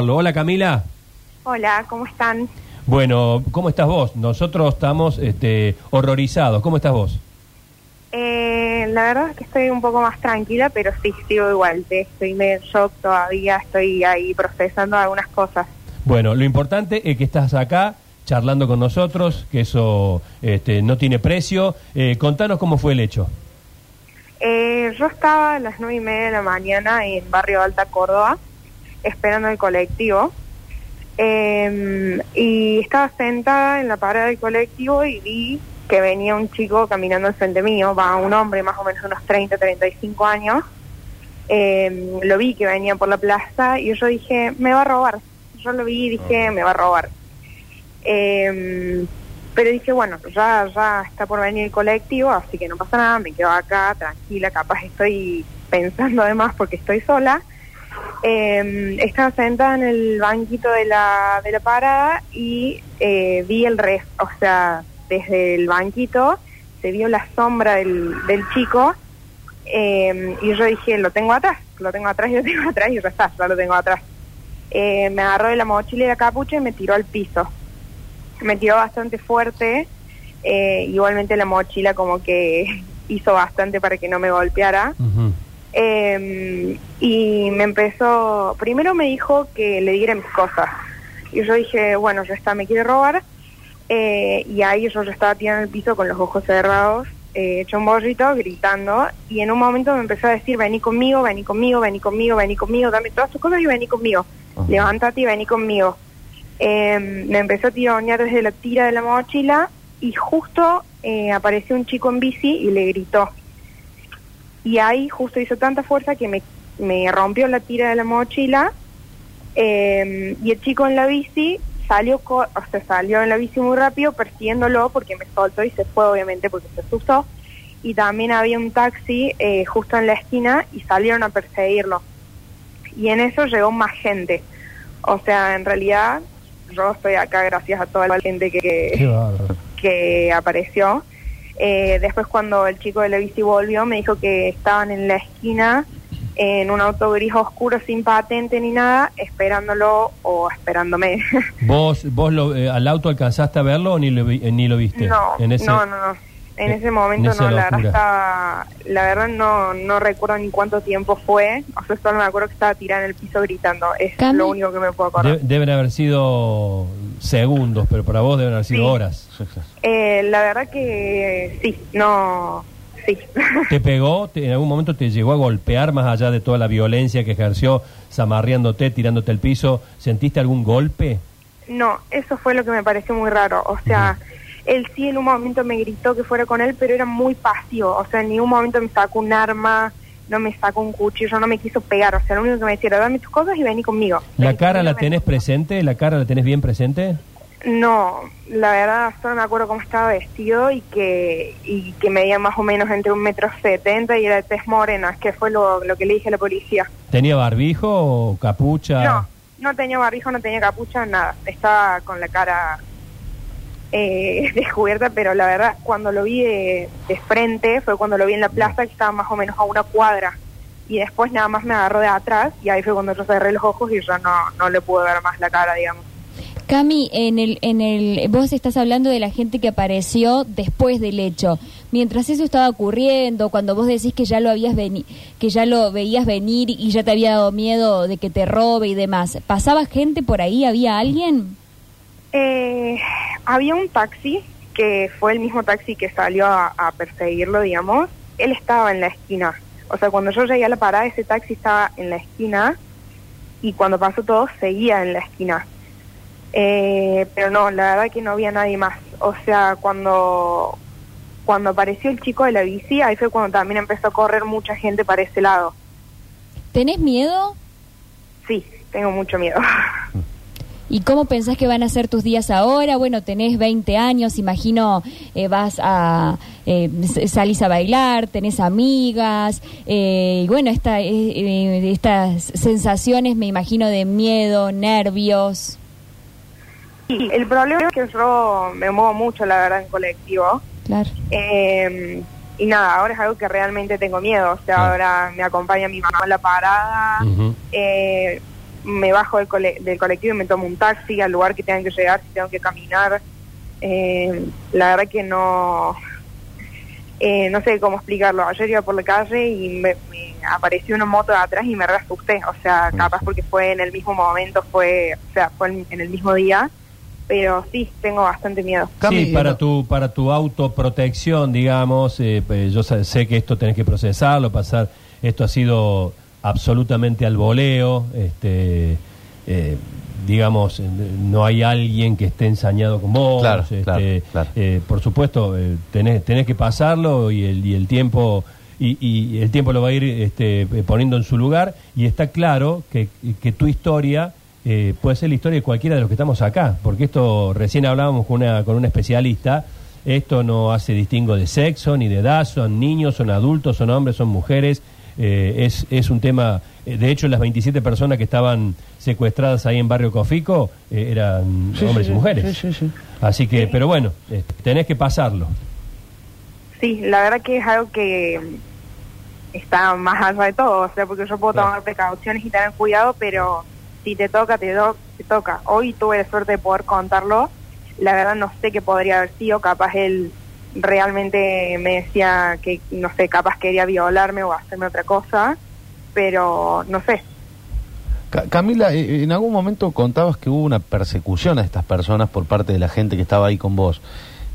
Hola Camila. Hola, ¿cómo están? Bueno, ¿cómo estás vos? Nosotros estamos este, horrorizados. ¿Cómo estás vos? Eh, la verdad es que estoy un poco más tranquila, pero sí, sigo igual. Estoy medio en shock todavía, estoy ahí procesando algunas cosas. Bueno, lo importante es que estás acá charlando con nosotros, que eso este, no tiene precio. Eh, contanos cómo fue el hecho. Eh, yo estaba a las nueve y media de la mañana en Barrio Alta, Córdoba, esperando el colectivo. Eh, y estaba sentada en la parada del colectivo y vi que venía un chico caminando al frente mío, va un hombre más o menos unos 30, 35 años. Eh, lo vi que venía por la plaza y yo dije, me va a robar. Yo lo vi y dije, me va a robar. Eh, pero dije, bueno, ya, ya está por venir el colectivo, así que no pasa nada, me quedo acá tranquila, capaz estoy pensando además porque estoy sola. Eh, estaba sentada en el banquito de la, de la parada y eh, vi el res, o sea, desde el banquito se vio la sombra del, del chico eh, y yo dije, lo tengo atrás, lo tengo atrás, lo tengo atrás y ya ya lo tengo atrás. Eh, me agarró de la mochila y la capucha y me tiró al piso. Me tiró bastante fuerte, eh, igualmente la mochila como que hizo bastante para que no me golpeara. Eh, y me empezó, primero me dijo que le diera mis cosas. Y yo dije, bueno, ya está, me quiere robar. Eh, y ahí yo ya estaba tirada en el piso con los ojos cerrados, eh, hecho un borrito, gritando. Y en un momento me empezó a decir, vení conmigo, vení conmigo, vení conmigo, vení conmigo, dame todas tus cosas y vení conmigo. Levántate y vení conmigo. Eh, me empezó a tironear desde la tira de la mochila y justo eh, apareció un chico en bici y le gritó. Y ahí justo hizo tanta fuerza que me, me rompió la tira de la mochila eh, y el chico en la bici salió, co- o sea, salió en la bici muy rápido persiguiéndolo porque me soltó y se fue obviamente porque se asustó. Y también había un taxi eh, justo en la esquina y salieron a perseguirlo. Y en eso llegó más gente. O sea, en realidad yo estoy acá gracias a toda la gente que, que apareció. Eh, después cuando el chico de la bici volvió me dijo que estaban en la esquina en un auto gris oscuro sin patente ni nada, esperándolo o esperándome. ¿Vos, vos lo- eh, al auto alcanzaste a verlo o ni lo, eh, ni lo viste? no, En ese- no, no, no. En ese momento en no, la verdad estaba, la verdad no, no recuerdo ni cuánto tiempo fue, o sea, solo me acuerdo que estaba tirada en el piso gritando, es Cami. lo único que me puedo acordar. De- deben haber sido segundos, pero para vos deben haber sido Sí. horas. Eh, la verdad que sí, no, sí. ¿Te pegó? Te- ¿En algún momento te llegó a golpear más allá de toda la violencia que ejerció, zamarreándote, tirándote al piso? ¿Sentiste algún golpe? No, eso fue lo que me pareció muy raro. O sea, él sí en un momento me gritó que fuera con él, pero era muy pasivo. O sea, en ningún momento me sacó un arma, no me sacó un cuchillo, no me quiso pegar. O sea, lo único que me decía era, dame tus cosas y vení conmigo. ¿La cara la tenés vení conmigo". presente? ¿La cara la tenés bien presente? No, la verdad solo me acuerdo cómo estaba vestido y que y que medía más o menos entre un metro setenta y era de tez morena, que fue lo, lo que le dije a la policía. ¿Tenía barbijo o capucha? No, no tenía barbijo, no tenía capucha, nada. Estaba con la cara eh, descubierta, pero la verdad, cuando lo vi de, frente, fue cuando lo vi en la plaza, que estaba más o menos a una cuadra. Y después nada más me agarró de atrás, y ahí fue cuando yo cerré los ojos y ya no, no le pude ver más la cara, digamos. Cami, en el, en el, vos estás hablando de la gente que apareció después del hecho. Mientras eso estaba ocurriendo, cuando vos decís que ya lo habías veni que ya lo veías venir y ya te había dado miedo de que te robe y demás, ¿pasaba gente por ahí? ¿Había alguien? Eh, había un taxi, que fue el mismo taxi que salió a, a perseguirlo, digamos. Él estaba en la esquina. O sea, cuando yo llegué a la parada, ese taxi estaba en la esquina y cuando pasó todo, seguía en la esquina. Eh, pero no, la verdad que no había nadie más. O sea, cuando, cuando apareció el chico de la bici, ahí fue cuando también empezó a correr mucha gente para ese lado. ¿Tenés miedo? Sí, tengo mucho miedo. ¿Y cómo pensás que van a ser tus días ahora? Bueno, tenés 20 años, imagino eh, vas a eh, salís a bailar, tenés amigas, eh, y bueno, esta, eh, eh, estas sensaciones me imagino de miedo, nervios. Y el problema es que yo me muevo mucho, la verdad, en colectivo. Claro. Eh, y nada, ahora es algo que realmente tengo miedo. O sea, ahora me acompaña mi mamá a la parada. Eh, me bajo del, cole- del colectivo y me tomo un taxi al lugar que tengan que llegar, si tengo que caminar. Eh, la verdad que no, eh, no sé cómo explicarlo. Ayer iba por la calle y me, me apareció una moto de atrás y me re asusté. O sea, capaz porque fue en el mismo momento, fue, o sea, fue en, en el mismo día. Pero sí, tengo bastante miedo. Cami, sí, para no- tu, para tu autoprotección, digamos, eh, pues, yo sa- sé que esto tenés que procesarlo, pasar, esto ha sido absolutamente al voleo, este, eh, digamos, eh, no hay alguien que esté ensañado con vos, Claro, este, claro, claro. eh, por supuesto, eh, tenés, tenés que pasarlo y el, y el tiempo... Y, y el tiempo lo va a ir este, poniendo en su lugar y está claro que, que tu historia eh, puede ser la historia de cualquiera de los que estamos acá, porque esto recién hablábamos con una, con un especialista, esto no hace distingo de sexo ni de edad, son niños, son adultos, son hombres, son mujeres, eh, es, es un tema, eh, de hecho las 27 personas que estaban secuestradas ahí en Barrio Cofico eh, eran Sí, hombres sí, y mujeres. sí, sí, sí. Así que, pero bueno, eh, tenés que pasarlo. Sí, la verdad que es algo que está más allá de todo, o sea, porque yo puedo Claro. tomar precauciones y tener cuidado, pero si te toca, te, do- te toca. Hoy tuve la suerte de poder contarlo, la verdad no sé qué podría haber sido, capaz él realmente me decía que, no sé, capaz quería violarme o hacerme otra cosa, pero no sé. Ca- Camila, eh, en algún momento contabas que hubo una persecución a estas personas por parte de la gente que estaba ahí con vos.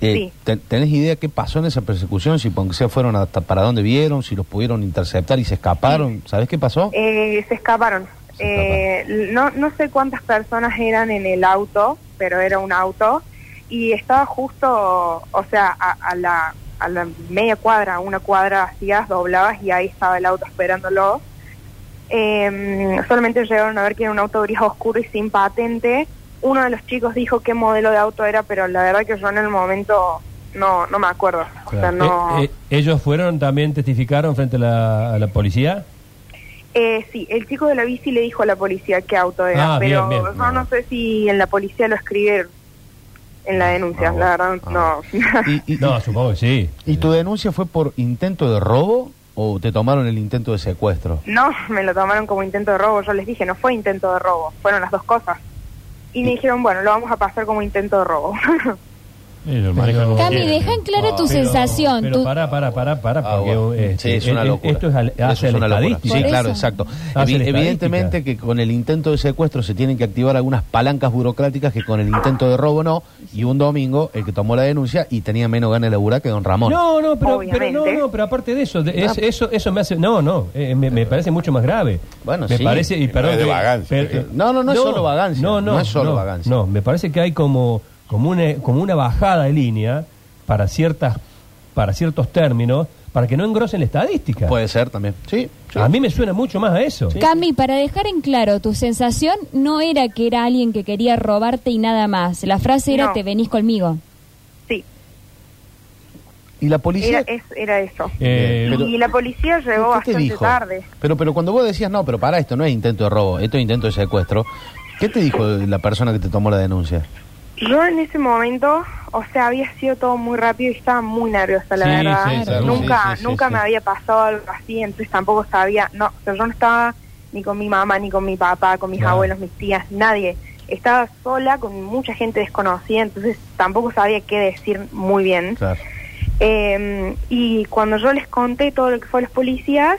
Eh, Sí. te- ¿Tenés idea qué pasó en esa persecución? Si aunque sea fueron hasta para dónde vieron, si los pudieron interceptar y se escaparon. ¿Sabés qué pasó? Eh, se escaparon. Se Eh, no, no sé cuántas personas eran en el auto, pero era un auto. Y estaba justo, o sea, a, a la, a la media cuadra, una cuadra hacías, doblabas y ahí estaba el auto esperándolo. Eh, solamente llegaron a ver que era un auto gris oscuro y sin patente. Uno de los chicos dijo qué modelo de auto era, pero la verdad que yo en el momento no, no me acuerdo. O sea, no... Eh, eh, ¿Ellos fueron también, testificaron frente a la, a la policía? Eh, sí, el chico de la bici le dijo a la policía qué auto era, Ah, pero bien, bien. yo no sé si en la policía lo escribieron en la denuncia, Ah, la verdad ah. no. ¿Y, y- No, supongo que sí. ¿Y tu denuncia fue por intento de robo o te tomaron el intento de secuestro? no, me lo tomaron como intento de robo, yo les dije, no fue intento de robo, fueron las dos cosas. Y me dijeron, bueno, lo vamos a pasar como intento de robo. Cami, deja en clara tu Pero- sensación. Pero tu- para, para, para, para, Ah, porque bueno. eh, Sí, es una locura. esto es al- hace es una locura. Sí, Por claro, eso. exacto. Hace Evi- la evidentemente que con el intento de secuestro se tienen que activar algunas palancas burocráticas que con el intento de robo no. Y un domingo el que tomó la denuncia y tenía menos ganas de laburar que don Ramón. No, no, pero, pero Obviamente. no, no, pero aparte de eso, de- es- eso, eso me hace, no, no, eh, me, me parece mucho más grave. Bueno, me sí. parece y No perdón es de vagancia, pero- ¿eh? No, no, no es solo vagancia, No, no, no es solo vagancia. No, me parece que hay como como una como una bajada de línea para ciertas para ciertos términos para que no engrosen la estadística. Puede ser también. Sí. sí. A mí me suena mucho más a eso. Cami, para dejar en claro, tu sensación no era que era alguien que quería robarte y nada más. La frase era No. te venís conmigo. sí, Y la policía. era, es- era eso. Eh, Pero- y la policía llegó ¿Qué te bastante dijo? tarde. Pero, pero cuando vos decías, no, pero para esto no es intento de robo, esto es intento de secuestro, ¿qué te dijo la persona que te tomó la denuncia? Yo en ese momento, o sea, había sido todo muy rápido y estaba muy nerviosa, la Sí, verdad. sí, nunca Sí, nunca me había pasado algo así, entonces tampoco sabía, no, o sea, yo no estaba ni con mi mamá, ni con mi papá, con mis Claro. abuelos, mis tías, nadie. Estaba sola con mucha gente desconocida, entonces tampoco sabía qué decir muy bien. Claro. Eh, y cuando yo les conté todo lo que fue a los policías,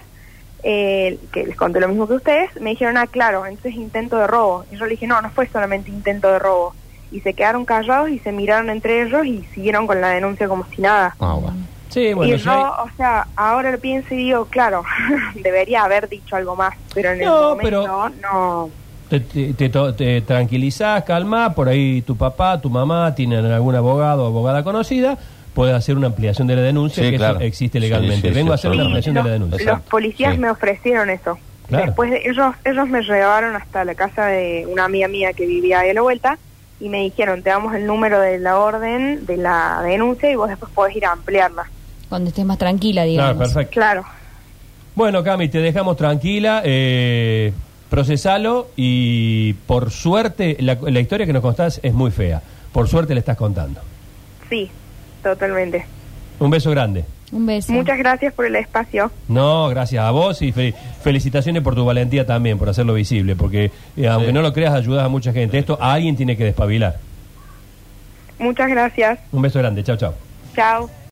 eh, que les conté lo mismo que ustedes, me dijeron, ah, claro, entonces intento de robo. Y yo le dije, no, no fue solamente intento de robo. Y se quedaron callados y se miraron entre ellos y siguieron con la denuncia como si nada. Ah, bueno. sí, bueno, y si yo, hay- o sea, ahora lo pienso y digo, claro, debería haber dicho algo más, pero en el No, momento pero- no. te, te, te, tranquilizás, calmás, por ahí tu papá, tu mamá tienen algún abogado o abogada conocida, puedes hacer una ampliación de la denuncia, Sí, que claro. eso existe legalmente. sí, sí, Vengo a hacer una ampliación de la denuncia. Los policías Sí. me ofrecieron eso. Claro. Después de, ellos ellos me llevaron hasta la casa de una amiga mía que vivía ahí a la vuelta y me dijeron, te damos el número de la orden de la denuncia y vos después podés ir a ampliarla. Cuando estés más tranquila, Claro, digamos. perfecto. Claro. Bueno, Cami, te dejamos tranquila, eh, procesalo y por suerte, la, la historia que nos contás es muy fea. Por suerte le estás contando. Sí, totalmente. Un beso grande. Un beso. Muchas gracias por el espacio. No, gracias a vos y fe- felicitaciones por tu valentía también, por hacerlo visible, porque eh, aunque Sí. no lo creas, ayudas a mucha gente. Esto a alguien tiene que despabilar. Muchas gracias. Un beso grande, chao, chao. Chao.